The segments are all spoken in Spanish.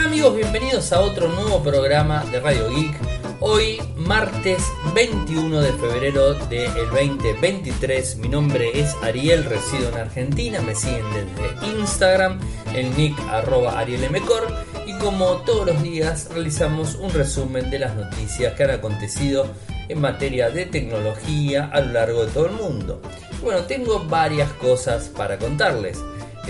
¿Qué tal amigos? Bienvenidos a otro nuevo programa de Radio Geek. Hoy, martes 21 de febrero del 2023. Mi nombre es Ariel, resido en Argentina. Me siguen desde Instagram, el nick arroba arielmcor. Y como todos los días, realizamos un resumen de las noticias que han acontecido en materia de tecnología a lo largo de todo el mundo. Bueno, tengo varias cosas para contarles.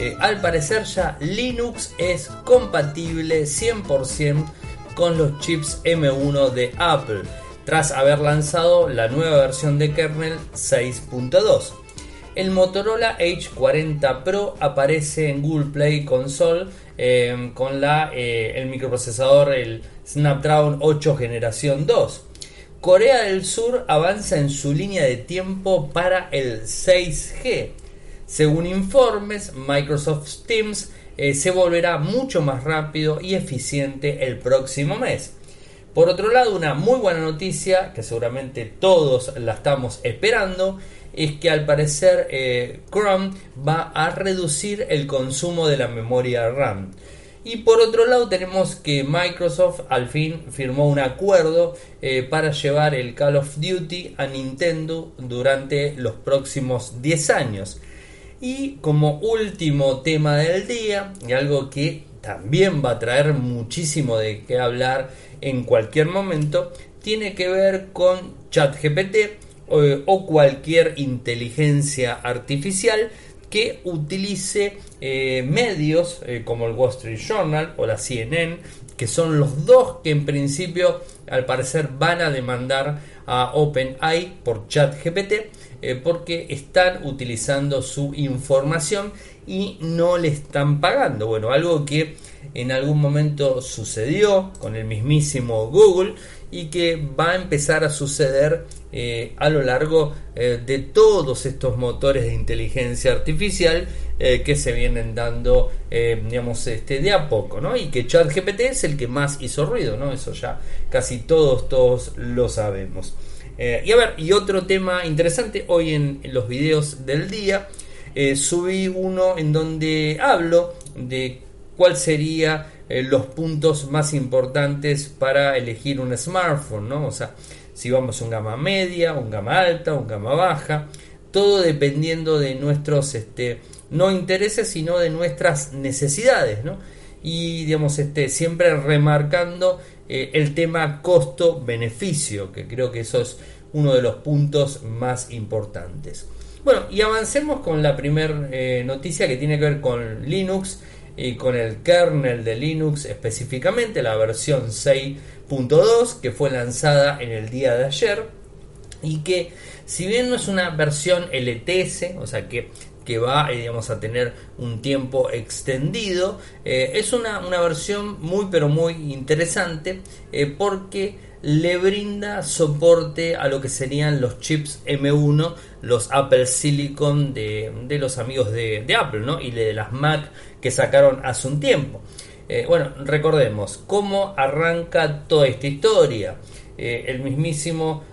Eh, al parecer ya Linux es compatible 100% con los chips M1 de Apple, tras haber lanzado la nueva versión de kernel 6.2. El Motorola H40 Pro aparece en Google Play Console eh, con la, eh, el microprocesador el Snapdragon 8 generación 2. Corea del Sur avanza en su línea de tiempo para el 6G. Según informes, Microsoft Teams eh, se volverá mucho más rápido y eficiente el próximo mes. Por otro lado, una muy buena noticia, que seguramente todos la estamos esperando, es que al parecer eh, Chrome va a reducir el consumo de la memoria RAM. Y por otro lado tenemos que Microsoft al fin firmó un acuerdo eh, para llevar el Call of Duty a Nintendo durante los próximos 10 años. Y como último tema del día, y algo que también va a traer muchísimo de qué hablar en cualquier momento, tiene que ver con ChatGPT eh, o cualquier inteligencia artificial que utilice eh, medios eh, como el Wall Street Journal o la CNN, que son los dos que en principio al parecer van a demandar a OpenAI por ChatGPT eh, porque están utilizando su información y no le están pagando. Bueno, algo que en algún momento sucedió con el mismísimo Google y que va a empezar a suceder eh, a lo largo eh, de todos estos motores de inteligencia artificial que se vienen dando digamos este de a poco ¿no? y que ChatGPT es el que más hizo ruido ¿no? eso ya casi todos todos lo sabemos eh, y a ver, y otro tema interesante, hoy en, los videos del día eh, subí uno en donde hablo de cuál sería eh, los puntos más importantes para elegir un smartphone, ¿no? O sea, si vamos a un gama media, un gama alta, un gama baja, todo dependiendo de nuestros este, no intereses, sino de nuestras necesidades, ¿no? Y digamos, este, siempre remarcando eh, el tema costo-beneficio, que creo que eso es uno de los puntos más importantes. Bueno, y avancemos con la primera eh, noticia que tiene que ver con Linux y con el kernel de Linux específicamente, la versión 6.2 que fue lanzada en el día de ayer y que si bien no es una versión LTS, o sea que que va eh, a tener un tiempo extendido. Eh, es una, versión muy pero muy interesante eh, porque le brinda soporte a lo que serían los chips M1, los Apple Silicon de, los amigos de, Apple ¿no? y de las Mac que sacaron hace un tiempo. bueno, recordemos cómo arranca toda esta historia. el mismísimo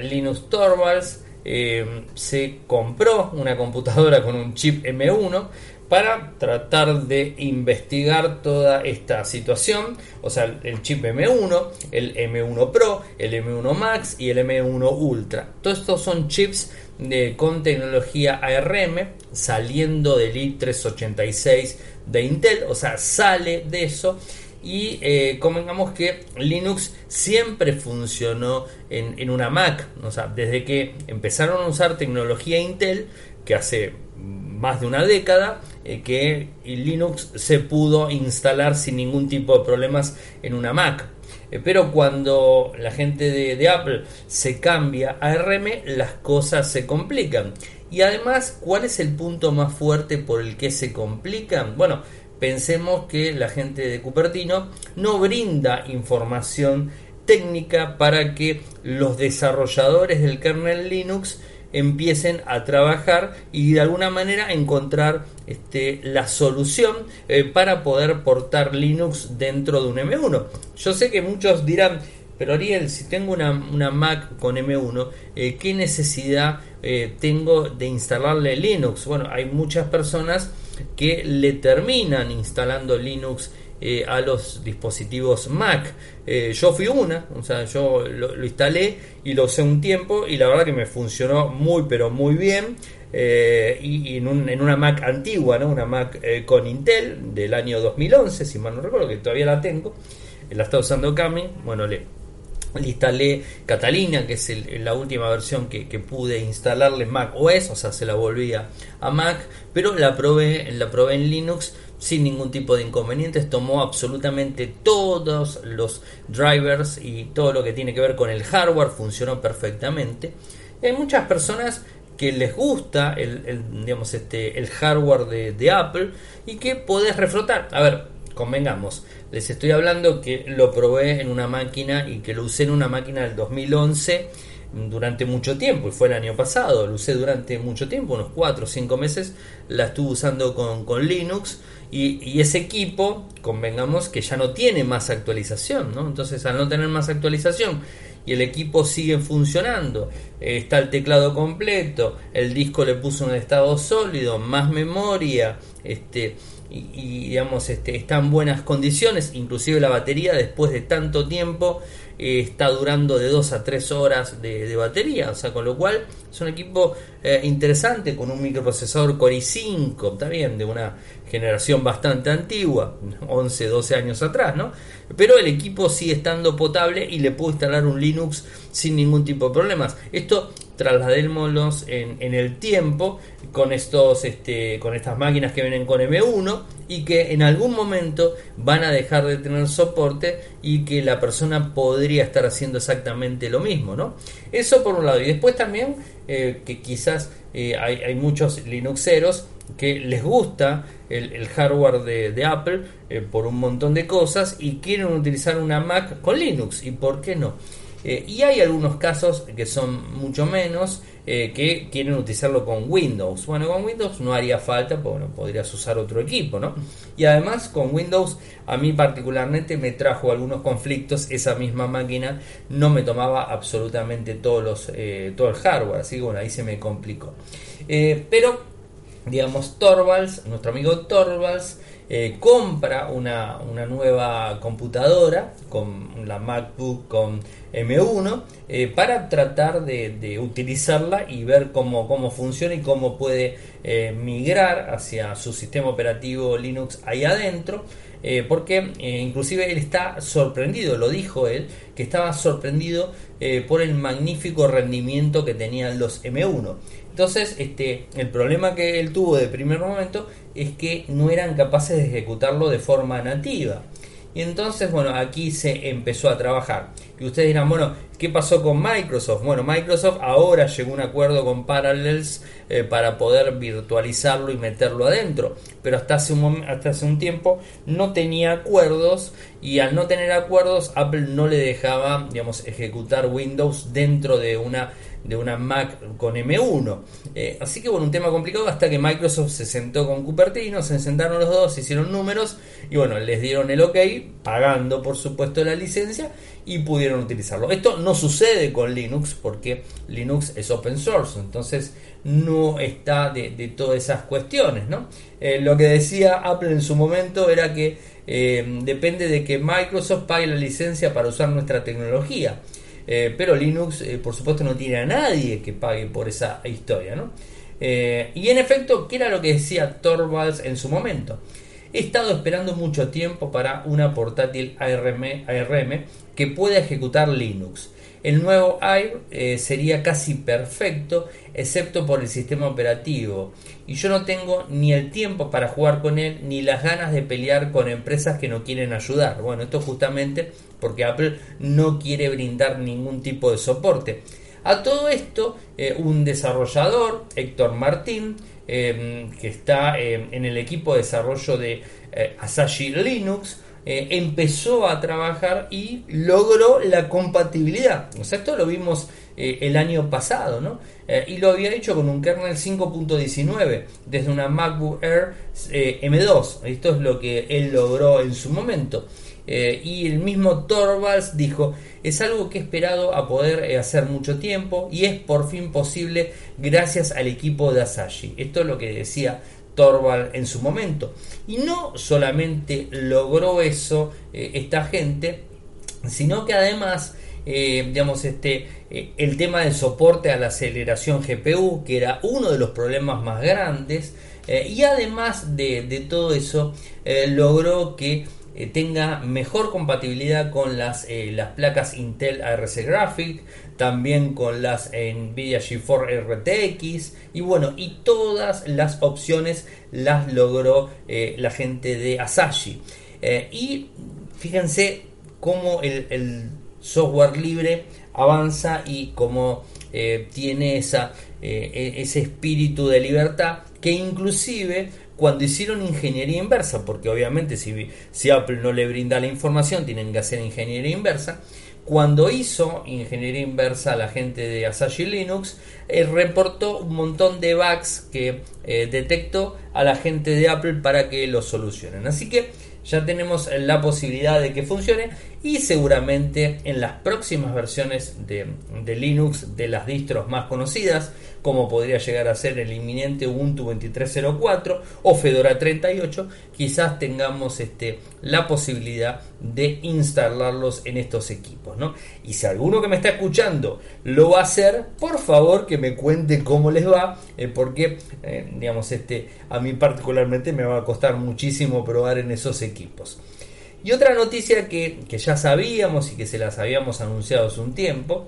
Linus Torvalds eh, se compró una computadora con un chip M1 para tratar de investigar toda esta situación, o sea, el chip M1, el M1 Pro, el M1 Max y el M1 Ultra. Todos estos son chips de, con tecnología ARM saliendo del i386 de Intel, o sea, sale de eso y eh, convengamos que Linux siempre funcionó en, una Mac, o sea, desde que empezaron a usar tecnología Intel, que hace más de una década, eh, que Linux se pudo instalar sin ningún tipo de problemas en una Mac. Eh, pero cuando la gente de, de, Apple se cambia a ARM, las cosas se complican. Y además, ¿cuál es el punto más fuerte por el que se complican? Bueno, pensemos que la gente de Cupertino no brinda información técnica para que los desarrolladores del kernel Linux empiecen a trabajar y de alguna manera encontrar este, la solución eh, para poder portar Linux dentro de un M1. Yo sé que muchos dirán, pero Ariel, si tengo una, Mac con M1, eh, ¿qué necesidad eh, tengo de instalarle Linux? Bueno, hay muchas personas que le terminan instalando Linux eh, a los dispositivos Mac. Yo fui una, o sea, yo lo, instalé y lo usé un tiempo y la verdad que me funcionó muy pero muy bien. Y, en, una Mac antigua, ¿no? una Mac con Intel del año 2011, si mal no recuerdo, que todavía la tengo, la está usando Cami, bueno, le, instalé Catalina, que es la última versión que, pude instalarle Mac OS, o sea, se la volvía a Mac, pero la probé, la probé en Linux sin ningún tipo de inconvenientes, tomó absolutamente todos los drivers y todo lo que tiene que ver con el hardware, funcionó perfectamente. hay muchas personas que les gusta el, digamos, este, el hardware de, Apple y que podés refrotar. A ver, convengamos, les estoy hablando que lo probé en una máquina y que lo usé en una máquina del 2011 durante mucho tiempo, y fue el año pasado, lo usé durante mucho tiempo, unos 4 o 5 meses, la estuve usando con, con Linux y, ese equipo, convengamos que ya no tiene más actualización, ¿no? Entonces, al no tener más actualización y el equipo sigue funcionando, eh, está el teclado completo, el disco le puso un estado sólido, más memoria, este, y, digamos, este, está en buenas condiciones, inclusive la batería después de tanto tiempo eh, está durando de 2 a 3 horas de, batería, o sea, con lo cual es un equipo eh, interesante con un microprocesador Core i5, está bien, de una generación bastante antigua, 11, 12 años atrás, ¿no? Pero el equipo sigue estando potable y le puedo instalar un Linux sin ningún tipo de problemas. Esto trasladémoslos en, el tiempo con estos este, con estas máquinas que vienen con M1 y que en algún momento van a dejar de tener soporte y que la persona podría estar haciendo exactamente lo mismo, ¿no? Eso por un lado. Y después también eh, que quizás eh, hay, muchos Linuxeros que les gusta el, hardware de, Apple eh, por un montón de cosas y quieren utilizar una Mac con Linux. ¿Y por qué no? Eh, y hay algunos casos que son mucho menos eh, que quieren utilizarlo con Windows. Bueno, con Windows no haría falta, bueno, podrías usar otro equipo, ¿no? Y además con Windows a mí particularmente me trajo algunos conflictos. Esa misma máquina no me tomaba absolutamente todos los, todo el hardware, así que bueno, ahí se me complicó. pero digamos, Torvalds, nuestro amigo Torvalds, eh, compra una, nueva computadora con la MacBook con M1 eh, para tratar de, utilizarla y ver cómo, cómo funciona y cómo puede eh, migrar hacia su sistema operativo Linux ahí adentro. porque inclusive él está sorprendido, lo dijo él, que estaba sorprendido por el magnífico rendimiento que tenían los M1. Entonces, este, el problema que él tuvo de primer momento es que no eran capaces de ejecutarlo de forma nativa. Y entonces, bueno, aquí se empezó a trabajar. Y ustedes dirán, bueno, ¿qué pasó con Microsoft? Bueno, Microsoft ahora llegó a un acuerdo con Parallels eh, para poder virtualizarlo y meterlo adentro. Pero hasta hace, un hasta hace un tiempo no tenía acuerdos y al no tener acuerdos Apple no le dejaba, digamos, ejecutar Windows dentro de una de una Mac con M1. Eh, así que bueno, un tema complicado hasta que Microsoft se sentó con Cupertino, se sentaron los dos, hicieron números y bueno, les dieron el ok, pagando por supuesto la licencia y pudieron utilizarlo. Esto no sucede con Linux porque Linux es open source, entonces no está de, todas esas cuestiones. ¿no? Eh, lo que decía Apple en su momento era que eh, depende de que Microsoft pague la licencia para usar nuestra tecnología. Eh, pero Linux, eh, por supuesto, no tiene a nadie que pague por esa historia. ¿no? Eh, y en efecto, ¿qué era lo que decía Torvalds en su momento? He estado esperando mucho tiempo para una portátil ARM, ARM que pueda ejecutar Linux. El nuevo AIR sería casi perfecto, excepto por el sistema operativo. Y yo no tengo ni el tiempo para jugar con él, ni las ganas de pelear con empresas que no quieren ayudar. Bueno, esto justamente porque Apple no quiere brindar ningún tipo de soporte. A todo esto, un desarrollador, Héctor Martín, que está en el equipo de desarrollo de Asahi Linux, eh, empezó a trabajar y logró la compatibilidad. O esto lo vimos eh, el año pasado, ¿no? Eh, y lo había hecho con un kernel 5.19 desde una MacBook Air M2. Esto es lo que él logró en su momento. y el mismo Torvalds dijo, es algo que he esperado a poder hacer mucho tiempo y es por fin posible gracias al equipo de Asahi. Esto es lo que decía Torvald en su momento. Y no solamente logró eso eh, esta gente, sino que además, eh, digamos, este, eh, el tema del soporte a la aceleración GPU, que era uno de los problemas más grandes, y además de todo eso, logró que tenga mejor compatibilidad con las, las placas Intel ARC Graphic, también con las Nvidia GeForce RTX y bueno, y todas las opciones las logró eh, la gente de Asahi. y fíjense cómo el, software libre avanza y cómo tiene esa, e, ese espíritu de libertad que inclusive cuando hicieron ingeniería inversa, porque obviamente si, si Apple no le brinda la información, tienen que hacer ingeniería inversa. Cuando hizo ingeniería inversa a la gente de Asahi Linux, eh, reportó un montón de bugs que eh, detectó a la gente de Apple para que lo solucionen. Así que ya tenemos la posibilidad de que funcione y seguramente en las próximas versiones de, Linux de las distros más conocidas, como podría llegar a ser el inminente Ubuntu 23.04 o Fedora 38, quizás tengamos este, la posibilidad de instalarlos en estos equipos. ¿no? Y si alguno que me está escuchando lo va a hacer, por favor que me cuente cómo les va, eh, porque eh, digamos, este, a mí particularmente me va a costar muchísimo probar en esos equipos. Y otra noticia que, ya sabíamos y que se las habíamos anunciado hace un tiempo,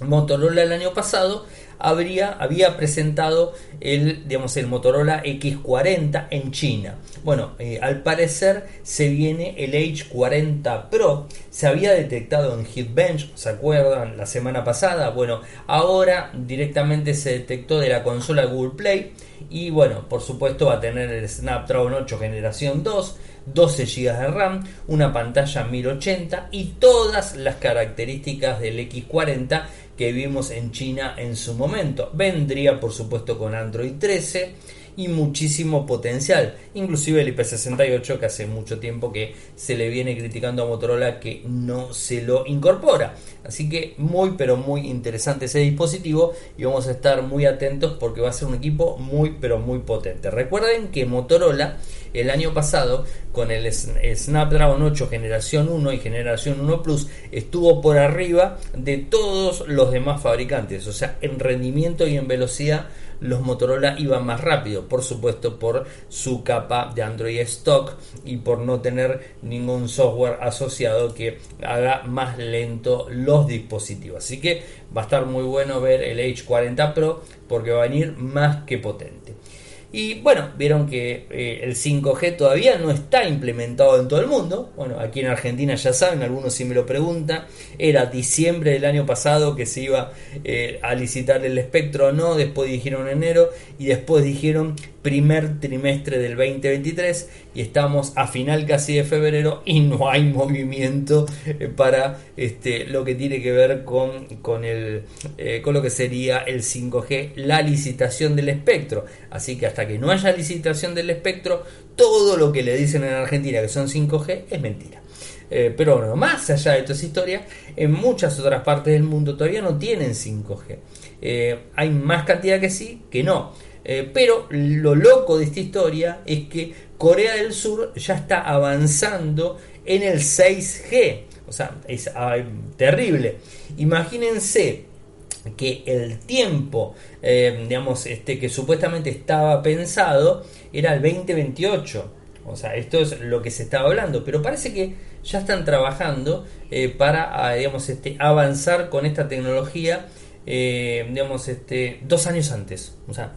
Motorola el año pasado habría, había presentado el, digamos, el Motorola X40 en China. Bueno, eh, al parecer se viene el H40 Pro. Se había detectado en Hitbench, ¿se acuerdan? La semana pasada. Bueno, ahora directamente se detectó de la consola Google Play. Y bueno, por supuesto va a tener el Snapdragon 8 generación 2 12 GB de RAM, una pantalla 1080 y todas las características del X40 que vimos en China en su momento. Vendría por supuesto con Android 13 y muchísimo potencial. Inclusive el IP68 que hace mucho tiempo que se le viene criticando a Motorola que no se lo incorpora. Así que muy pero muy interesante ese dispositivo y vamos a estar muy atentos porque va a ser un equipo muy pero muy potente. Recuerden que Motorola el año pasado con el Snapdragon 8 generación 1 y generación 1 Plus estuvo por arriba de todos los demás fabricantes, o sea, en rendimiento y en velocidad los Motorola iban más rápido, por supuesto por su capa de Android stock y por no tener ningún software asociado que haga más lento los dispositivos. Así que va a estar muy bueno ver el H40 Pro porque va a venir más que potente. Y bueno, vieron que eh, el 5G todavía no está implementado en todo el mundo. Bueno, aquí en Argentina ya saben, algunos si me lo preguntan. Era diciembre del año pasado que se iba eh, a licitar el espectro o no. Después dijeron enero y después dijeron primer trimestre del 2023 y estamos a final casi de febrero y no hay movimiento eh, para este, lo que tiene que ver con, con, el, eh, con lo que sería el 5G, la licitación del espectro. Así que hasta que no haya licitación del espectro, todo lo que le dicen en Argentina que son 5G es mentira. Eh, pero bueno, más allá de toda esa historia, en muchas otras partes del mundo todavía no tienen 5G. hay más cantidad que sí que no. Eh, pero lo loco de esta historia es que Corea del Sur ya está avanzando en el 6G. O sea, es terrible. Imagínense que el tiempo, eh, digamos, este, que supuestamente estaba pensado era el 2028. O sea, esto es lo que se estaba hablando, pero parece que ya están trabajando eh, para, ah, digamos, este, avanzar con esta tecnología, digamos, este, dos años antes. O sea,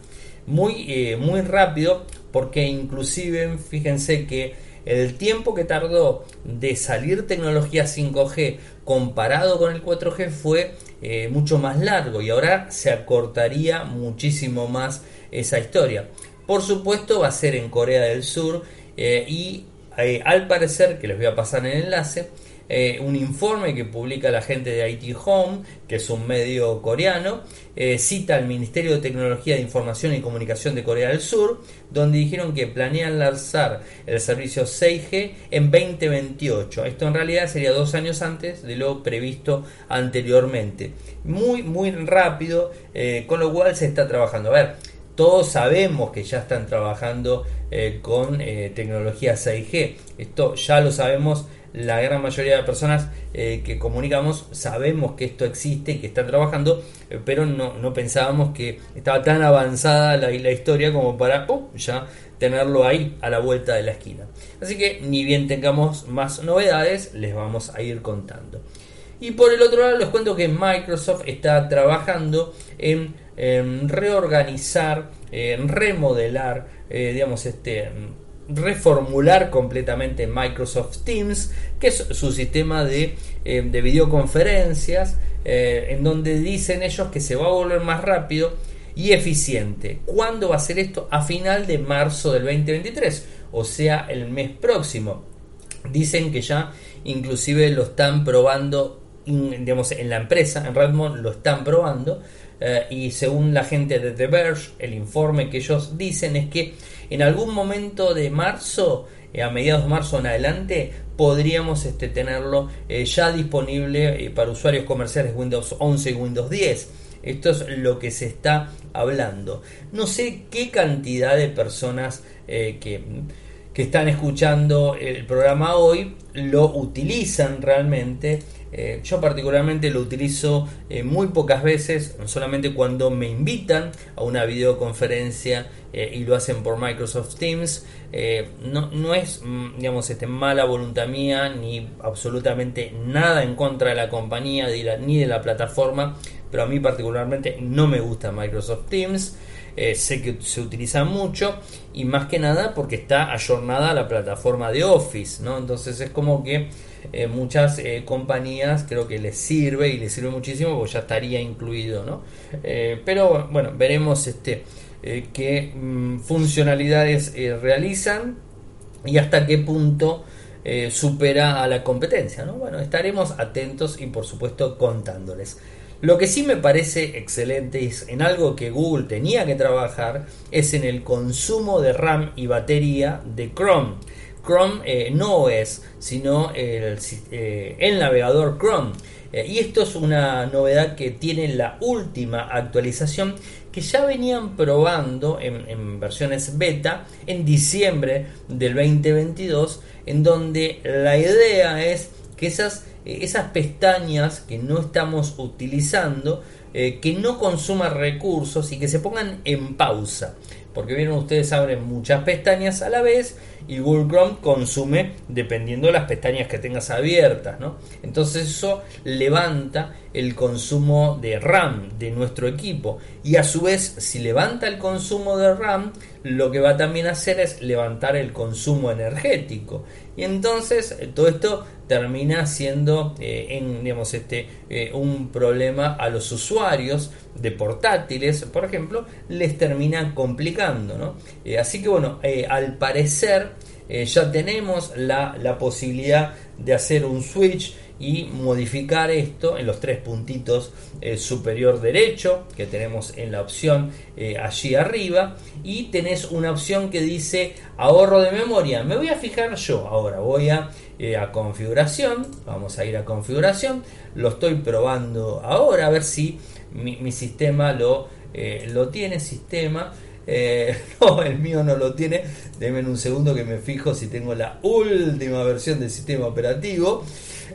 muy, eh, muy rápido porque inclusive fíjense que el tiempo que tardó de salir tecnología 5G comparado con el 4G fue eh, mucho más largo y ahora se acortaría muchísimo más esa historia. Por supuesto va a ser en Corea del Sur eh, y al parecer, que les voy a pasar el enlace, eh, un informe que publica la gente de IT Home, que es un medio coreano, eh, cita al Ministerio de Tecnología de Información y Comunicación de Corea del Sur, donde dijeron que planean lanzar el servicio 6G en 2028. Esto en realidad sería dos años antes de lo previsto anteriormente. Muy, muy rápido, eh, con lo cual se está trabajando. A ver, todos sabemos que ya están trabajando con tecnología 6G. Esto ya lo sabemos la gran mayoría de personas eh, que comunicamos sabemos que esto existe y que están trabajando, eh, pero no, pensábamos que estaba tan avanzada la, la historia como para ya tenerlo ahí a la vuelta de la esquina. Así que ni bien tengamos más novedades, les vamos a ir contando. Y por el otro lado les cuento que Microsoft está trabajando en, reorganizar, en remodelar, eh, digamos, este reformular completamente Microsoft Teams, que es su sistema de, eh, videoconferencias, eh, en donde dicen ellos que se va a volver más rápido y eficiente. ¿Cuándo va a ser esto? A final de marzo del 2023, o sea, el mes próximo. Dicen que ya inclusive lo están probando digamos, en la empresa, en Redmond lo están probando. Eh, y según la gente de The Verge, el informe que ellos dicen es que en algún momento de marzo, eh, a mediados de marzo en adelante, podríamos este, tenerlo eh, ya disponible eh, para usuarios comerciales Windows 11 y Windows 10. Esto es lo que se está hablando. No sé qué cantidad de personas que, que están escuchando el programa hoy lo utilizan realmente eh, yo particularmente lo utilizo eh, muy pocas veces, solamente cuando me invitan a una videoconferencia eh, y lo hacen por Microsoft Teams. No, no, es, mm, digamos, este, mala voluntad mía ni absolutamente nada en contra de la compañía ni de la plataforma, pero a mí particularmente no me gusta Microsoft Teams. sé que se utiliza mucho y más que nada porque está ayornada a la plataforma de Office, ¿no? Entonces es como que eh, muchas eh, compañías creo que les sirve y les sirve muchísimo porque ya estaría incluido, ¿no? Eh, pero bueno, veremos este qué mm, funcionalidades realizan y hasta qué punto supera a la competencia, ¿no? Bueno, estaremos atentos y por supuesto contándoles. Lo que sí me parece excelente es en algo que Google tenía que trabajar es en el consumo de RAM y batería de Chrome. Chrome eh, no es, sino el, eh, navegador Chrome. Eh, y esto es una novedad que tiene la última actualización que ya venían probando en, versiones beta en diciembre del 2022, en donde la idea es que esas, esas pestañas que no estamos utilizando, que no consuman recursos y que se pongan en pausa. Porque vieron ustedes abren muchas pestañas a la vez y Google Chrome consume dependiendo de las pestañas que tengas abiertas, ¿no? Entonces eso levanta el consumo de RAM de nuestro equipo y a su vez si levanta el consumo de RAM lo que va también a hacer es levantar el consumo energético y entonces eh, todo esto termina siendo eh, digamos, este, eh, un problema a los usuarios de portátiles, por ejemplo, les termina complicando. ¿no? así que bueno, al parecer ya tenemos la, la posibilidad de hacer un switch y modificar esto en los tres puntitos eh, superior derecho que tenemos en la opción eh, allí arriba. Y tenés una opción que dice ahorro de memoria. Me voy a fijar yo ahora voy a, eh, a configuración. Vamos a ir a configuración. Lo estoy probando ahora a ver si mi, sistema lo, lo tiene sistema no, el mío no lo tiene. Denme un segundo que me fijo si tengo la última versión del sistema operativo.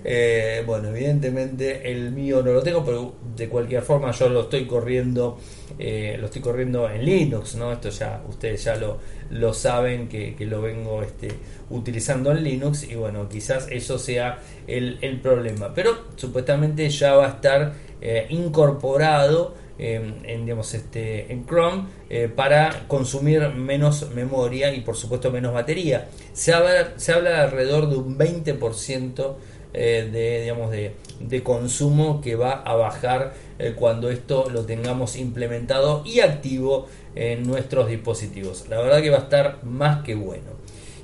Eh, bueno, evidentemente el mío no lo tengo, pero de cualquier forma yo lo estoy corriendo, eh, lo estoy corriendo en Linux, ¿no? Esto ya, ustedes ya lo, lo saben que, lo vengo este, utilizando en Linux y bueno, quizás eso sea el, problema. Pero supuestamente ya va a estar eh, incorporado en, digamos, este, en Chrome eh, para consumir menos memoria y por supuesto menos batería. Se habla, se habla de alrededor de un 20% eh, de, digamos, de, de, consumo que va a bajar eh, cuando esto lo tengamos implementado y activo en nuestros dispositivos. La verdad que va a estar más que bueno.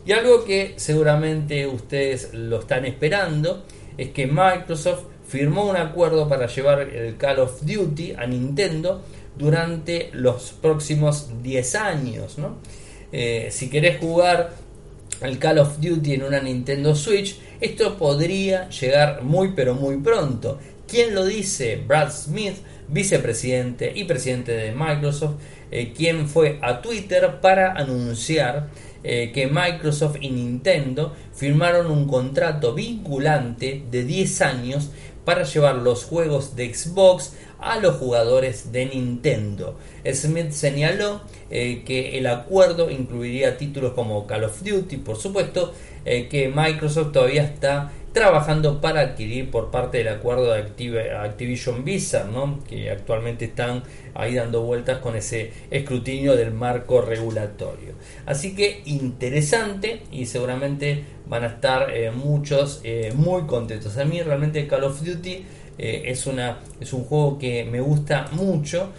Y algo que seguramente ustedes lo están esperando es que Microsoft firmó un acuerdo para llevar el Call of Duty a Nintendo durante los próximos 10 años. Eh, si querés jugar el Call of Duty en una Nintendo Switch, esto podría llegar muy pero muy pronto. ¿Quién lo dice? Brad Smith, vicepresidente y presidente de Microsoft, eh, quien fue a Twitter para anunciar eh, que Microsoft y Nintendo firmaron un contrato vinculante de 10 años para llevar los juegos de Xbox a los jugadores de Nintendo. Smith señaló eh, que el acuerdo incluiría títulos como Call of Duty, por supuesto, eh, que Microsoft todavía está trabajando para adquirir por parte del acuerdo de Activision Blizzard, ¿no? que actualmente están ahí dando vueltas con ese escrutinio del marco regulatorio. Así que interesante y seguramente van a estar eh, muchos eh, muy contentos. A mí realmente Call of Duty eh, es, una, es un juego que me gusta mucho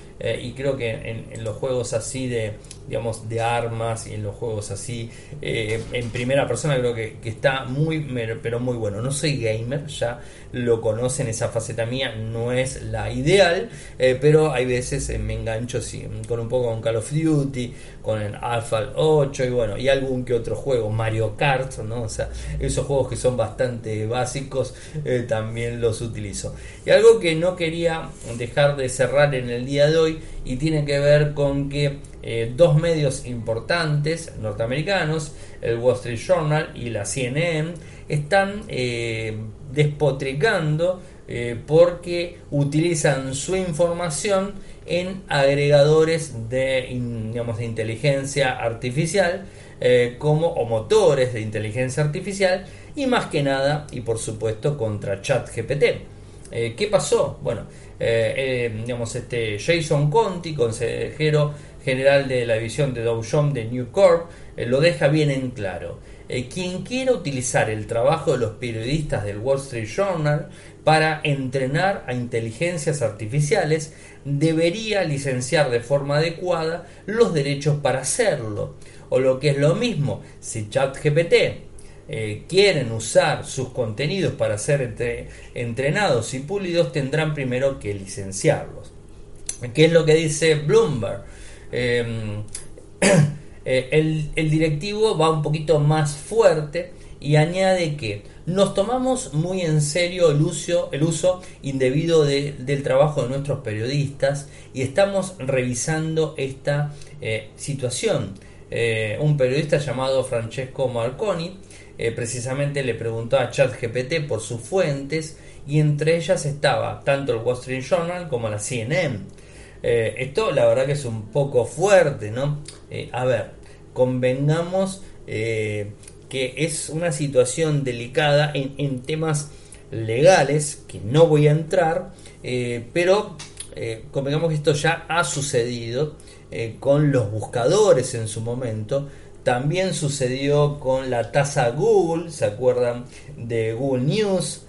y creo que en los juegos así de, digamos, de armas y en los juegos así eh, en primera persona creo que, está muy, pero muy bueno. No soy gamer, ya lo conocen, esa faceta mía no es la ideal, eh, pero hay veces eh, me engancho sí, con un poco con Call of Duty, con el Alpha 8 y bueno, y algún que otro juego, Mario Kart, ¿no? O sea, esos juegos que son bastante básicos también los utilizo. Y algo que no quería dejar de cerrar en el día de hoy y tiene que ver con que eh, dos medios importantes norteamericanos, el Wall Street Journal y la CNN, están eh, despotricando eh, porque utilizan su información en agregadores de, digamos, de inteligencia artificial como o motores de inteligencia artificial y más que nada y por supuesto contra ChatGPT. ¿Qué pasó? Bueno, digamos, este Jason Conti, consejero general de la división de Dow Jones de New Corp, eh, lo deja bien en claro. Eh, quien quiera utilizar el trabajo de los periodistas del Wall Street Journal para entrenar a inteligencias artificiales debería licenciar de forma adecuada los derechos para hacerlo. O lo que es lo mismo, si ChatGPT eh, quieren usar sus contenidos para ser entrenados y pulidos, tendrán primero que licenciarlos. ¿Qué es lo que dice Bloomberg? Em, eh, el, directivo va un poquito más fuerte y añade que nos tomamos muy en serio el uso, el uso indebido del trabajo de nuestros periodistas y estamos revisando esta eh, situación. Eh, un periodista llamado Francesco Marconi precisamente le preguntó a ChatGPT por sus fuentes y entre ellas estaba tanto el Wall Street Journal como la CNN. Eh, esto la verdad que es un poco fuerte, ¿no? Eh, a ver, convengamos eh, que es una situación delicada en, temas legales, que no voy a entrar, pero convengamos que esto ya ha sucedido con los buscadores en su momento, también sucedió con la tasa Google, ¿se acuerdan de Google News?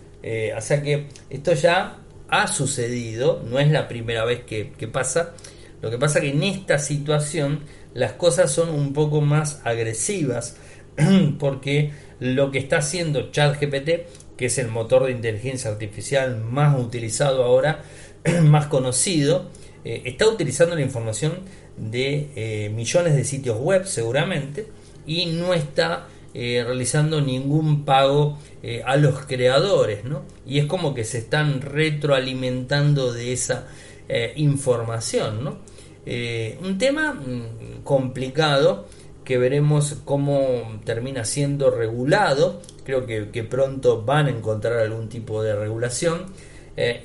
o sea que esto ya ha sucedido, no es la primera vez que, pasa, lo que pasa que en esta situación las cosas son un poco más agresivas porque lo que está haciendo ChatGPT, que es el motor de inteligencia artificial más utilizado ahora, más conocido, eh, está utilizando la información de eh, millones de sitios web seguramente y no está eh, realizando ningún pago eh, a los creadores, ¿no? Y es como que se están retroalimentando de esa eh, información, ¿no? un tema mm, complicado que veremos cómo termina siendo regulado. Creo que, que pronto van a encontrar algún tipo de regulación.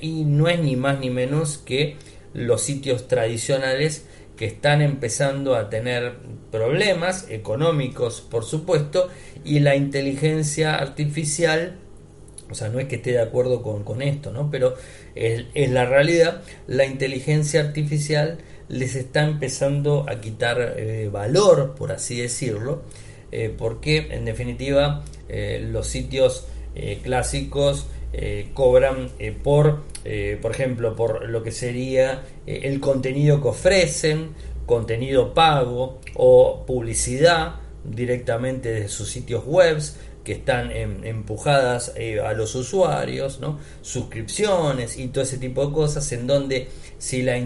y no es ni más ni menos que los sitios tradicionales que están empezando a tener problemas económicos, por supuesto, y la inteligencia artificial O sea, no es que esté de acuerdo con, esto, ¿no? Pero es, la realidad. La inteligencia artificial les está empezando a quitar eh, valor, por así decirlo, eh, porque en definitiva eh, los sitios clásicos cobran por, por ejemplo, por lo que sería el contenido que ofrecen, contenido pago o publicidad directamente de sus sitios webs que están empujadas eh, a los usuarios, ¿no? suscripciones y todo ese tipo de cosas en donde si la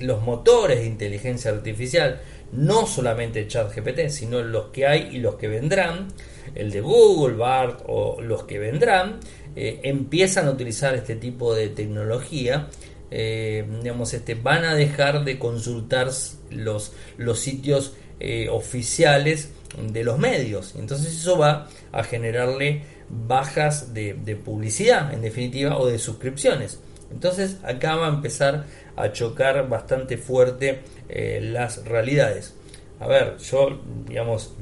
los motores de inteligencia artificial, no solamente ChatGPT, sino los que hay y los que vendrán, el de Google, BART o los que vendrán, eh, empiezan a utilizar este tipo de tecnología, eh, digamos, este, van a dejar de consultar los, los sitios oficiales de los medios. Entonces eso va a generarle bajas de, publicidad, en definitiva, o de suscripciones. Entonces acá va a empezar a chocar bastante fuerte eh, las realidades. A ver, yo, digamos,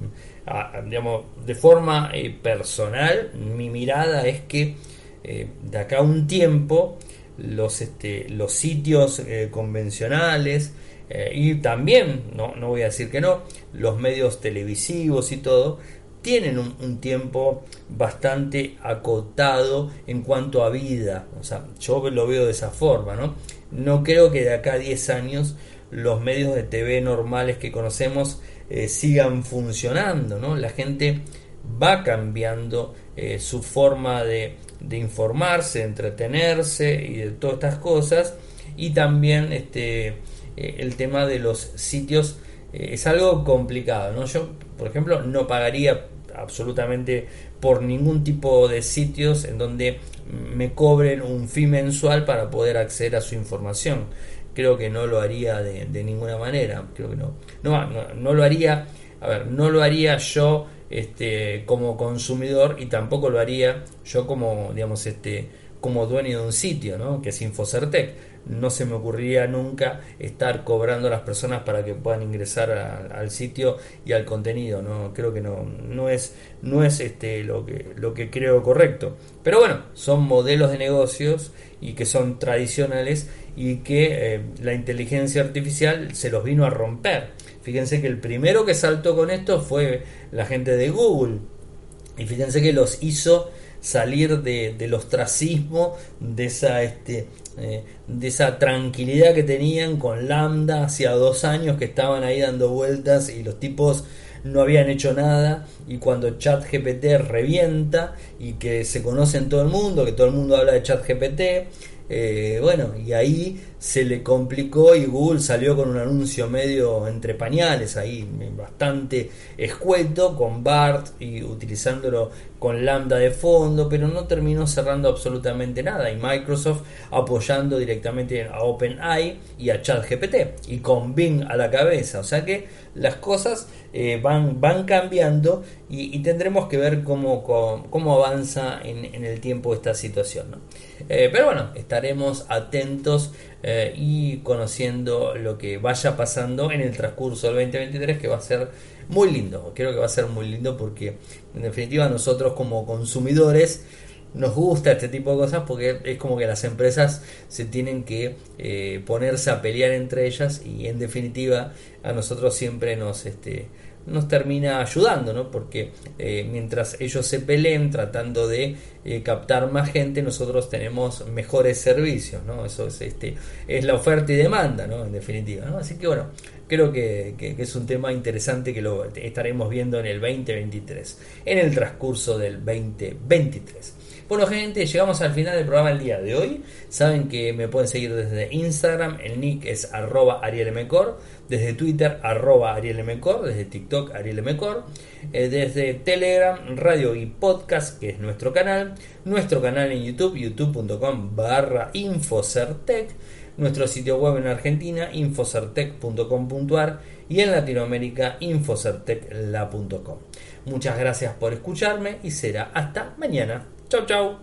digamos de forma eh, personal, mi mirada es que eh, de acá a un tiempo los, este, los sitios convencionales, eh, y también, no, no voy a decir que no, los medios televisivos y todo, tienen un, tiempo bastante acotado en cuanto a vida. O sea, yo lo veo de esa forma, ¿no? No creo que de acá a 10 años los medios de TV normales que conocemos eh, sigan funcionando, ¿no? La gente va cambiando eh, su forma de, de, informarse, de entretenerse y de todas estas cosas. Y también este, eh, el tema de los sitios es algo complicado. ¿no? Yo, por ejemplo, no pagaría absolutamente por ningún tipo de sitios en donde me cobren un fee mensual para poder acceder a su información. Creo que no lo haría de, ninguna manera. Creo que no. No, no, lo haría. A ver, no lo haría yo este, como consumidor y tampoco lo haría yo como, digamos, este, como dueño de un sitio, ¿no? que es Infocertec no se me ocurriría nunca estar cobrando a las personas para que puedan ingresar al sitio y al contenido no creo que no no es no es este lo que lo que creo correcto pero bueno son modelos de negocios y que son tradicionales y que eh, la inteligencia artificial se los vino a romper. Fíjense que el primero que saltó con esto fue la gente de Google. Y fíjense que los hizo salir de, del ostracismo, de esa, este, eh, de esa tranquilidad que tenían con Lambda, hacía dos años que estaban ahí dando vueltas y los tipos no habían hecho nada. Y cuando ChatGPT revienta y que se conoce en todo el mundo, que todo el mundo habla de ChatGPT, eh, bueno, y ahí se le complicó y Google salió con un anuncio medio entre pañales, ahí bastante escueto, con BART y utilizándolo con Lambda de fondo, pero no terminó cerrando absolutamente nada. Y Microsoft apoyando directamente a OpenAI y a ChatGPT, y con Bing a la cabeza. O sea que las cosas eh, van, van cambiando y, tendremos que ver cómo, cómo, avanza en, el tiempo esta situación. Eh, pero bueno, estaremos atentos eh, y conociendo lo que vaya pasando en el transcurso del 2023, que va a ser muy lindo. Creo que va a ser muy lindo porque en definitiva nosotros como consumidores nos gusta este tipo de cosas porque es como que las empresas se tienen que eh, ponerse a pelear entre ellas y en definitiva a nosotros siempre nos este, nos termina ayudando, ¿no? Porque eh, mientras ellos se peleen tratando de eh, captar más gente, nosotros tenemos mejores servicios, ¿no? Eso es, este, es la oferta y demanda, ¿no? En definitiva, ¿no? Así que bueno, creo que, es un tema interesante que lo estaremos viendo en el 2023, en el transcurso del 2023. Bueno gente, llegamos al final del programa del día de hoy. Saben que me pueden seguir desde Instagram, el nick es arroba arielmcor, desde Twitter arroba arielmcor, desde TikTok arielmcor, eh, desde Telegram, Radio y Podcast, que es nuestro canal, nuestro canal en YouTube, youtube.com barra infocertec, nuestro sitio web en Argentina, infocertec.com.ar y en Latinoamérica, infocertecla.com. Muchas gracias por escucharme y será hasta mañana. Chau, chau.